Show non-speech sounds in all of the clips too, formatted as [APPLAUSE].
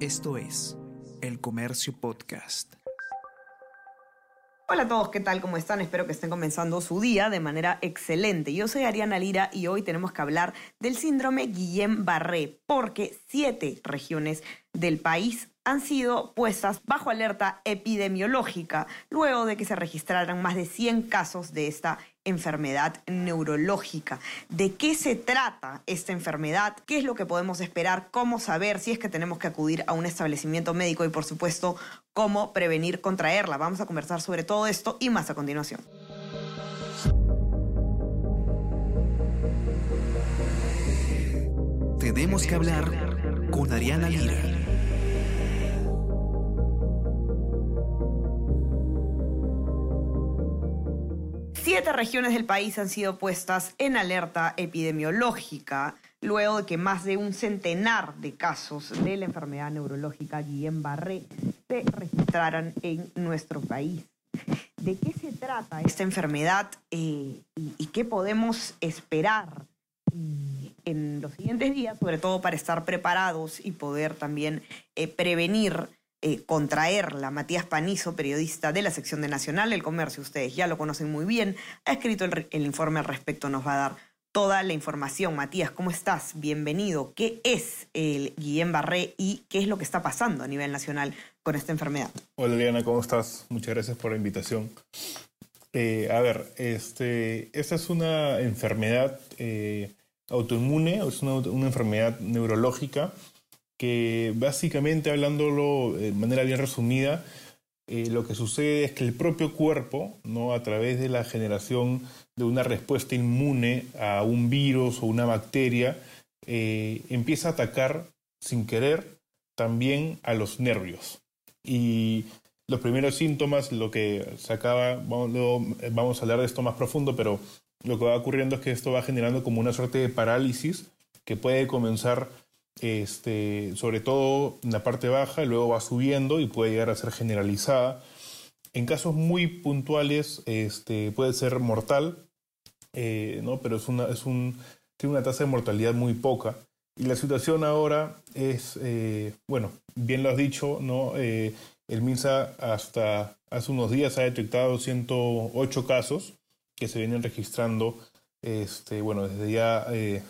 Esto es El Comercio Podcast. Hola a todos, ¿qué tal? ¿Cómo están? Espero que estén comenzando su día de manera excelente. Yo soy Ariana Lira y hoy tenemos que hablar del síndrome Guillain-Barré, porque siete regiones del país han sido puestas bajo alerta epidemiológica luego de que se registraran más de 100 casos de esta enfermedad neurológica. ¿De qué se trata esta enfermedad? ¿Qué es lo que podemos esperar? ¿Cómo saber si es que tenemos que acudir a un establecimiento médico? Y por supuesto, cómo prevenir contraerla. Vamos a conversar sobre todo esto y más a continuación. Tenemos que hablar con Ariana Lira. Siete regiones del país han sido puestas en alerta epidemiológica luego de que más de un centenar de casos de la enfermedad neurológica Guillain-Barré se registraran en nuestro país. ¿De qué se trata esta enfermedad eh, y, qué podemos esperar en los siguientes días, sobre todo para estar preparados y poder también eh, prevenir eh, contraerla. Matías Panizo, periodista de la sección de Nacional El Comercio, ustedes ya lo conocen muy bien, ha escrito el, informe al respecto, nos va a dar toda la información. Matías, ¿cómo estás? Bienvenido. ¿Qué es el Guillain-Barré y qué es lo que está pasando a nivel nacional con esta enfermedad? Hola, Liana, ¿cómo estás? Muchas gracias por la invitación. Eh, a ver, este, esta es una enfermedad autoinmune, es una, enfermedad neurológica que básicamente hablándolo de manera bien resumida, eh, lo que sucede es que el propio cuerpo, ¿no? a través de la generación de una respuesta inmune a un virus o una bacteria, eh, empieza a atacar sin querer también a los nervios. Y los primeros síntomas, lo que se acaba, vamos, vamos a hablar de esto más profundo, pero lo que va ocurriendo es que esto va generando como una suerte de parálisis que puede comenzar este, sobre todo en la parte baja, luego va subiendo y puede llegar a ser generalizada. En casos muy puntuales este, puede ser mortal, eh, ¿no? pero es una, es un, tiene una tasa de mortalidad muy poca. Y la situación ahora es, eh, bueno, bien lo has dicho, ¿no? Eh, el MINSA hasta hace unos días ha detectado 108 casos que se vienen registrando, este, bueno, desde ya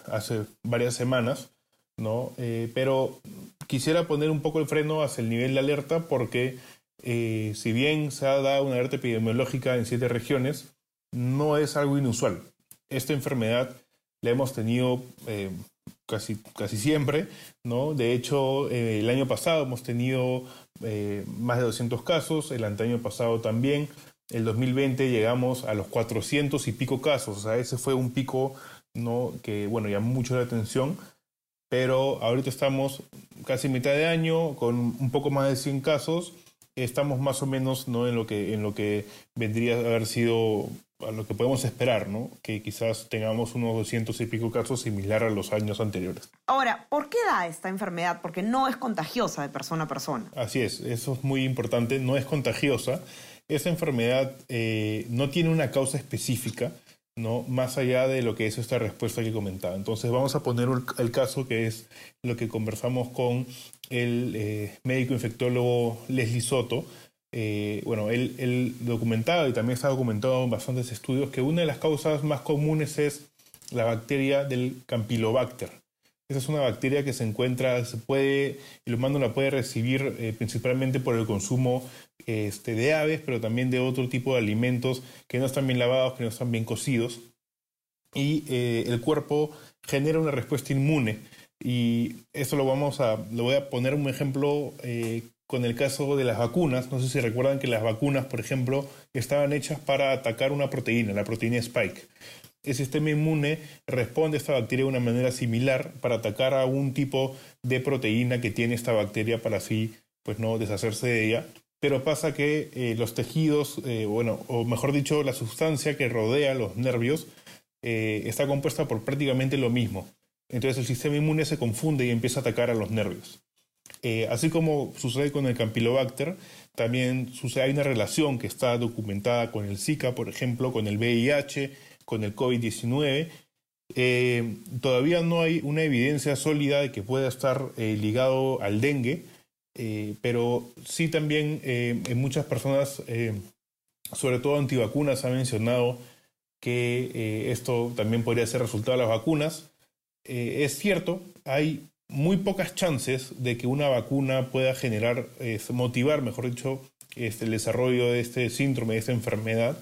hace varias semanas. ¿no? Eh, pero quisiera poner un poco el freno hacia el nivel de alerta porque eh, si bien se ha dado una alerta epidemiológica en siete regiones, no es algo inusual. Esta enfermedad la hemos tenido eh, casi, casi siempre, ¿no? De hecho, el año pasado hemos tenido más de 200 casos, el año pasado también. El 2020 llegamos a los 400 y pico casos, o sea, ese fue un pico ¿no? que, bueno, llamó mucho la atención pero ahorita estamos casi mitad de año con un poco más de 100 casos. Estamos más o menos ¿no? en, lo que, en lo que vendría a haber sido a lo que podemos esperar, ¿no? que quizás tengamos unos 200 y pico casos similar a los años anteriores. Ahora, ¿por qué da esta enfermedad? Porque no es contagiosa de persona a persona. Así es, eso es muy importante, no es contagiosa. Esta enfermedad eh, no tiene una causa específica, ¿no? Más allá de lo que es esta respuesta que comentaba. Entonces vamos a poner el caso que es lo que conversamos con el eh, médico infectólogo Leslie Soto. Eh, bueno, él, él, documentado y también está documentado en bastantes estudios que una de las causas más comunes es la bacteria del Campylobacter. Esa es una bacteria que se encuentra, se puede, el humano la puede recibir eh, principalmente por el consumo este, de aves, pero también de otro tipo de alimentos que no están bien lavados, que no están bien cocidos. Y eh, el cuerpo genera una respuesta inmune. Y esto lo vamos a, lo voy a poner un ejemplo eh, con el caso de las vacunas. No sé si recuerdan que las vacunas, por ejemplo, estaban hechas para atacar una proteína, la proteína Spike el sistema inmune responde a esta bacteria de una manera similar para atacar a un tipo de proteína que tiene esta bacteria para así pues no deshacerse de ella. Pero pasa que eh, los tejidos, eh, bueno, o mejor dicho, la sustancia que rodea los nervios eh, está compuesta por prácticamente lo mismo. Entonces el sistema inmune se confunde y empieza a atacar a los nervios. así como sucede con el Campylobacter, también sucede, hay una relación que está documentada con el Zika, por ejemplo, con el VIH, con el COVID-19. Eh, todavía no hay una evidencia sólida de que pueda estar eh, ligado al dengue, pero sí también en muchas personas, sobre todo antivacunas, han mencionado que esto también podría ser resultado de las vacunas. es cierto, hay muy pocas chances de que una vacuna pueda generar, motivar, mejor dicho, este, el desarrollo de este síndrome, de esta enfermedad,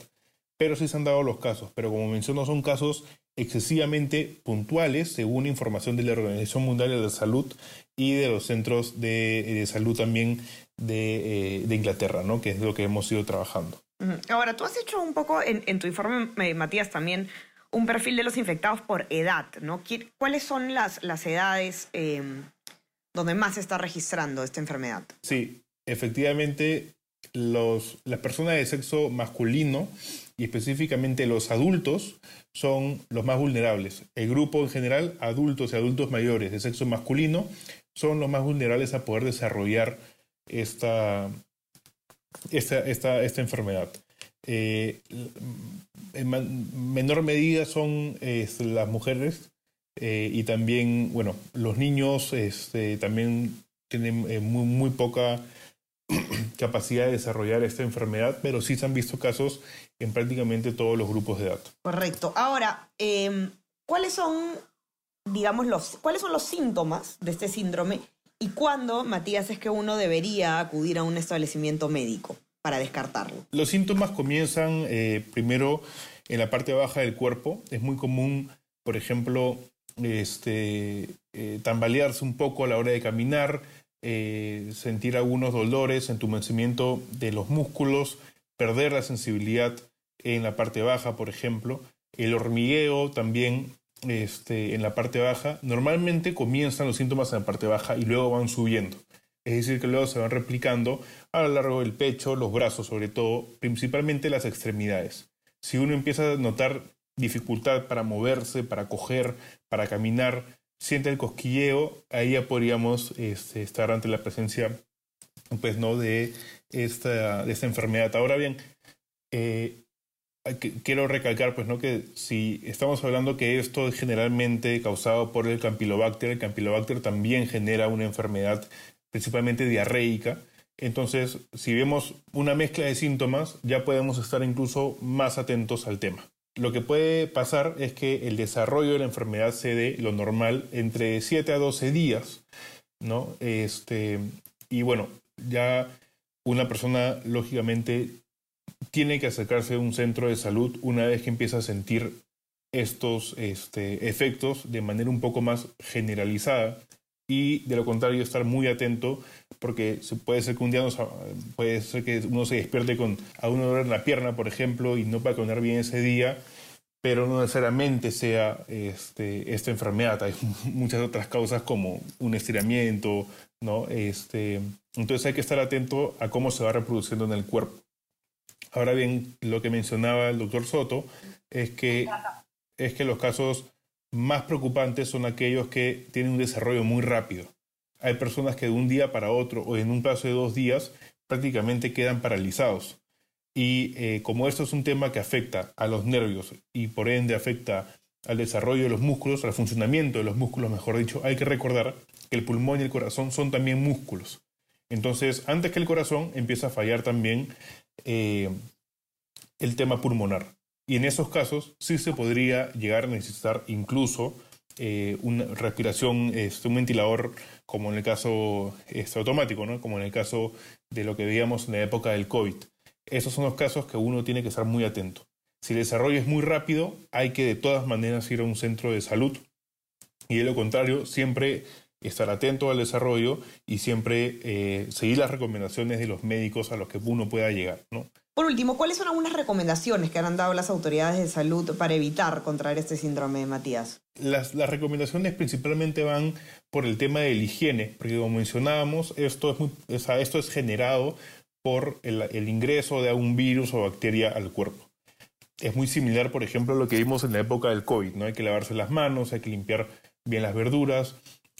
pero sí se han dado los casos. Pero como menciono, son casos excesivamente puntuales, según información de la Organización Mundial de la Salud y de los centros de, salud también de, eh, de, Inglaterra, ¿no? que es lo que hemos ido trabajando. Ahora, tú has hecho un poco en, tu informe, eh, Matías, también un perfil de los infectados por edad, ¿no? ¿Cuáles son las, las edades em, donde más se está registrando esta enfermedad? Sí, efectivamente, las personas de sexo masculino y específicamente los adultos son los más vulnerables. El grupo en general, adultos y adultos mayores de sexo masculino, son los más vulnerables a poder desarrollar esta, esta, esta, esta enfermedad. Eh, en menor medida son las mujeres eh, y también, bueno, los niños este, también tienen eh, muy, muy poca [CLEARS THROAT] capacidad de desarrollar esta enfermedad, pero sí se han visto casos en prácticamente todos los grupos de edad. Correcto. Ahora, em, ¿cuáles son, digamos, los, cuáles son los síntomas de este síndrome y cuándo, Matías, es que uno debería acudir a un establecimiento médico para descartarlo? Los síntomas comienzan eh, primero en la parte baja del cuerpo. Es muy común, por ejemplo, este, eh, tambalearse un poco a la hora de caminar, eh, sentir algunos dolores, entumecimiento de los músculos, perder la sensibilidad en la parte baja, por ejemplo, el hormigueo también este, en la parte baja. Normalmente comienzan los síntomas en la parte baja y luego van subiendo. Es decir, que luego se van replicando a lo largo del pecho, los brazos sobre todo, principalmente las extremidades. Si uno empieza a notar dificultad para moverse, para coger, para caminar, siente el cosquilleo, ahí ya podríamos este, estar ante la presencia pues, ¿no? de, esta, de esta enfermedad. Ahora bien, eh, quiero recalcar pues, ¿no? que si estamos hablando que esto es generalmente causado por el Campylobacter, el Campylobacter también genera una enfermedad principalmente diarreica. Entonces, si vemos una mezcla de síntomas, ya podemos estar incluso más atentos al tema. Lo que puede pasar es que el desarrollo de la enfermedad se dé lo normal entre 7 a 12 días, ¿no? Este, y bueno, ya una persona lógicamente tiene que acercarse a un centro de salud una vez que empieza a sentir estos este, efectos de manera un poco más generalizada y de lo contrario estar muy atento porque puede ser que un día puede ser que uno se despierte con a un dolor en la pierna, por ejemplo, y no pueda comer bien ese día, pero no necesariamente sea este, esta enfermedad. Hay [LAUGHS] muchas otras causas como un estiramiento, ¿no? Este, entonces hay que estar atento a cómo se va reproduciendo en el cuerpo. Ahora bien, lo que mencionaba el doctor Soto es que, es que los casos más preocupantes son aquellos que tienen un desarrollo muy rápido. Hay personas que de un día para otro o en un plazo de dos días prácticamente quedan paralizados. Y eh, como esto es un tema que afecta a los nervios y por ende afecta al desarrollo de los músculos, al funcionamiento de los músculos, mejor dicho, hay que recordar que el pulmón y el corazón son también músculos. Entonces, antes que el corazón, empieza a fallar también eh, el tema pulmonar. Y en esos casos sí se podría llegar a necesitar incluso eh, una respiración, este, un ventilador como en el caso este, automático, ¿no? como en el caso de lo que veíamos en la época del COVID. Esos son los casos que uno tiene que estar muy atento. Si el desarrollo es muy rápido, hay que de todas maneras ir a un centro de salud y de lo contrario, siempre estar atento al desarrollo y siempre eh, seguir las recomendaciones de los médicos a los que uno pueda llegar. ¿no? Por último, ¿cuáles son algunas recomendaciones que han dado las autoridades de salud para evitar contraer este síndrome, Matías? Las, recomendaciones principalmente van por el tema de la higiene, porque como mencionábamos, esto es, generado por el, ingreso de un virus o bacteria al cuerpo. Es muy similar, por ejemplo, a lo que vimos en la época del COVID, ¿no? Hay que lavarse las manos, hay que limpiar bien las verduras,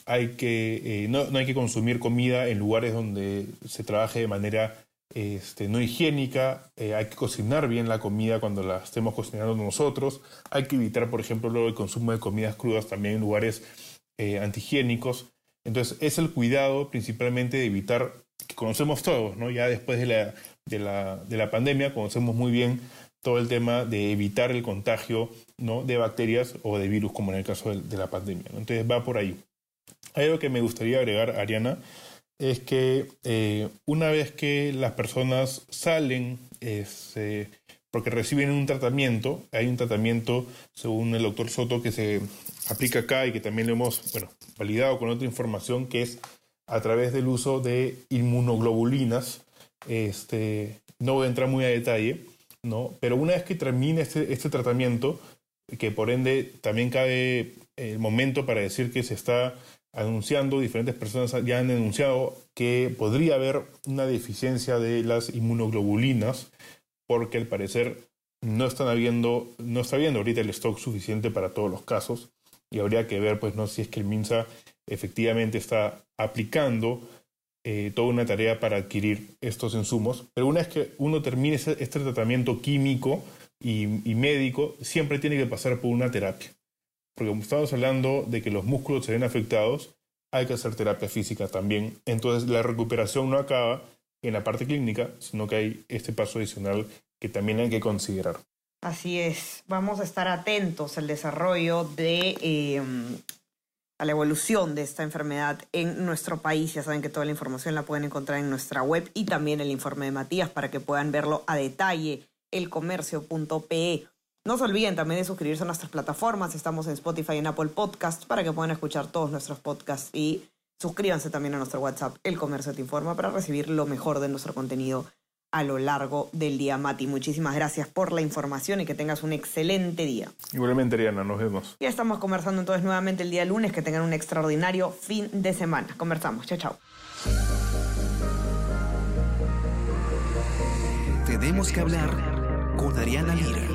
hay que, eh, no, hay que consumir comida en lugares donde se trabaje de manera este, no higiénica, eh, hay que cocinar bien la comida cuando la estemos cocinando nosotros, hay que evitar, por ejemplo, el consumo de comidas crudas también en lugares eh, antihigiénicos. Entonces, es el cuidado principalmente de evitar que conocemos todos, ¿no? Ya después de la, de la, de la pandemia conocemos muy bien todo el tema de evitar el contagio ¿no? de bacterias o de virus, como en el caso de, la pandemia. Entonces va por ahí. Hay algo que me gustaría agregar, Ariana, es que eh, una vez que las personas salen, este, porque reciben un tratamiento, hay un tratamiento, según el doctor Soto, que se aplica acá y que también lo hemos bueno, validado con otra información, que es a través del uso de inmunoglobulinas. Este, no voy a entrar muy a detalle, ¿no? pero una vez que termine este, este tratamiento, que por ende también cabe el momento para decir que se está anunciando, diferentes personas ya han denunciado que podría haber una deficiencia de las inmunoglobulinas porque al parecer no están habiendo, no está habiendo ahorita el stock suficiente para todos los casos y habría que ver pues no si es que el MINSA efectivamente está aplicando eh, toda una tarea para adquirir estos insumos, pero una vez que uno termine este tratamiento químico y, y médico, siempre tiene que pasar por una terapia porque como estamos hablando de que los músculos se ven afectados, hay que hacer terapia física también. Entonces la recuperación no acaba en la parte clínica, sino que hay este paso adicional que también hay que considerar. Así es, vamos a estar atentos al desarrollo de em, a la evolución de esta enfermedad en nuestro país. Ya saben que toda la información la pueden encontrar en nuestra web y también el informe de Matías para que puedan verlo a detalle, elcomercio.pe. No se olviden también de suscribirse a nuestras plataformas. Estamos en Spotify y en Apple Podcasts para que puedan escuchar todos nuestros podcasts y suscríbanse también a nuestro WhatsApp, El Comercio Te Informa, para recibir lo mejor de nuestro contenido a lo largo del día, Mati. Muchísimas gracias por la información y que tengas un excelente día. Igualmente, Ariana, nos vemos. Ya estamos conversando entonces nuevamente el día lunes. Que tengan un extraordinario fin de semana. Conversamos. Chao, chao. Tenemos que hablar con Ariana Lira.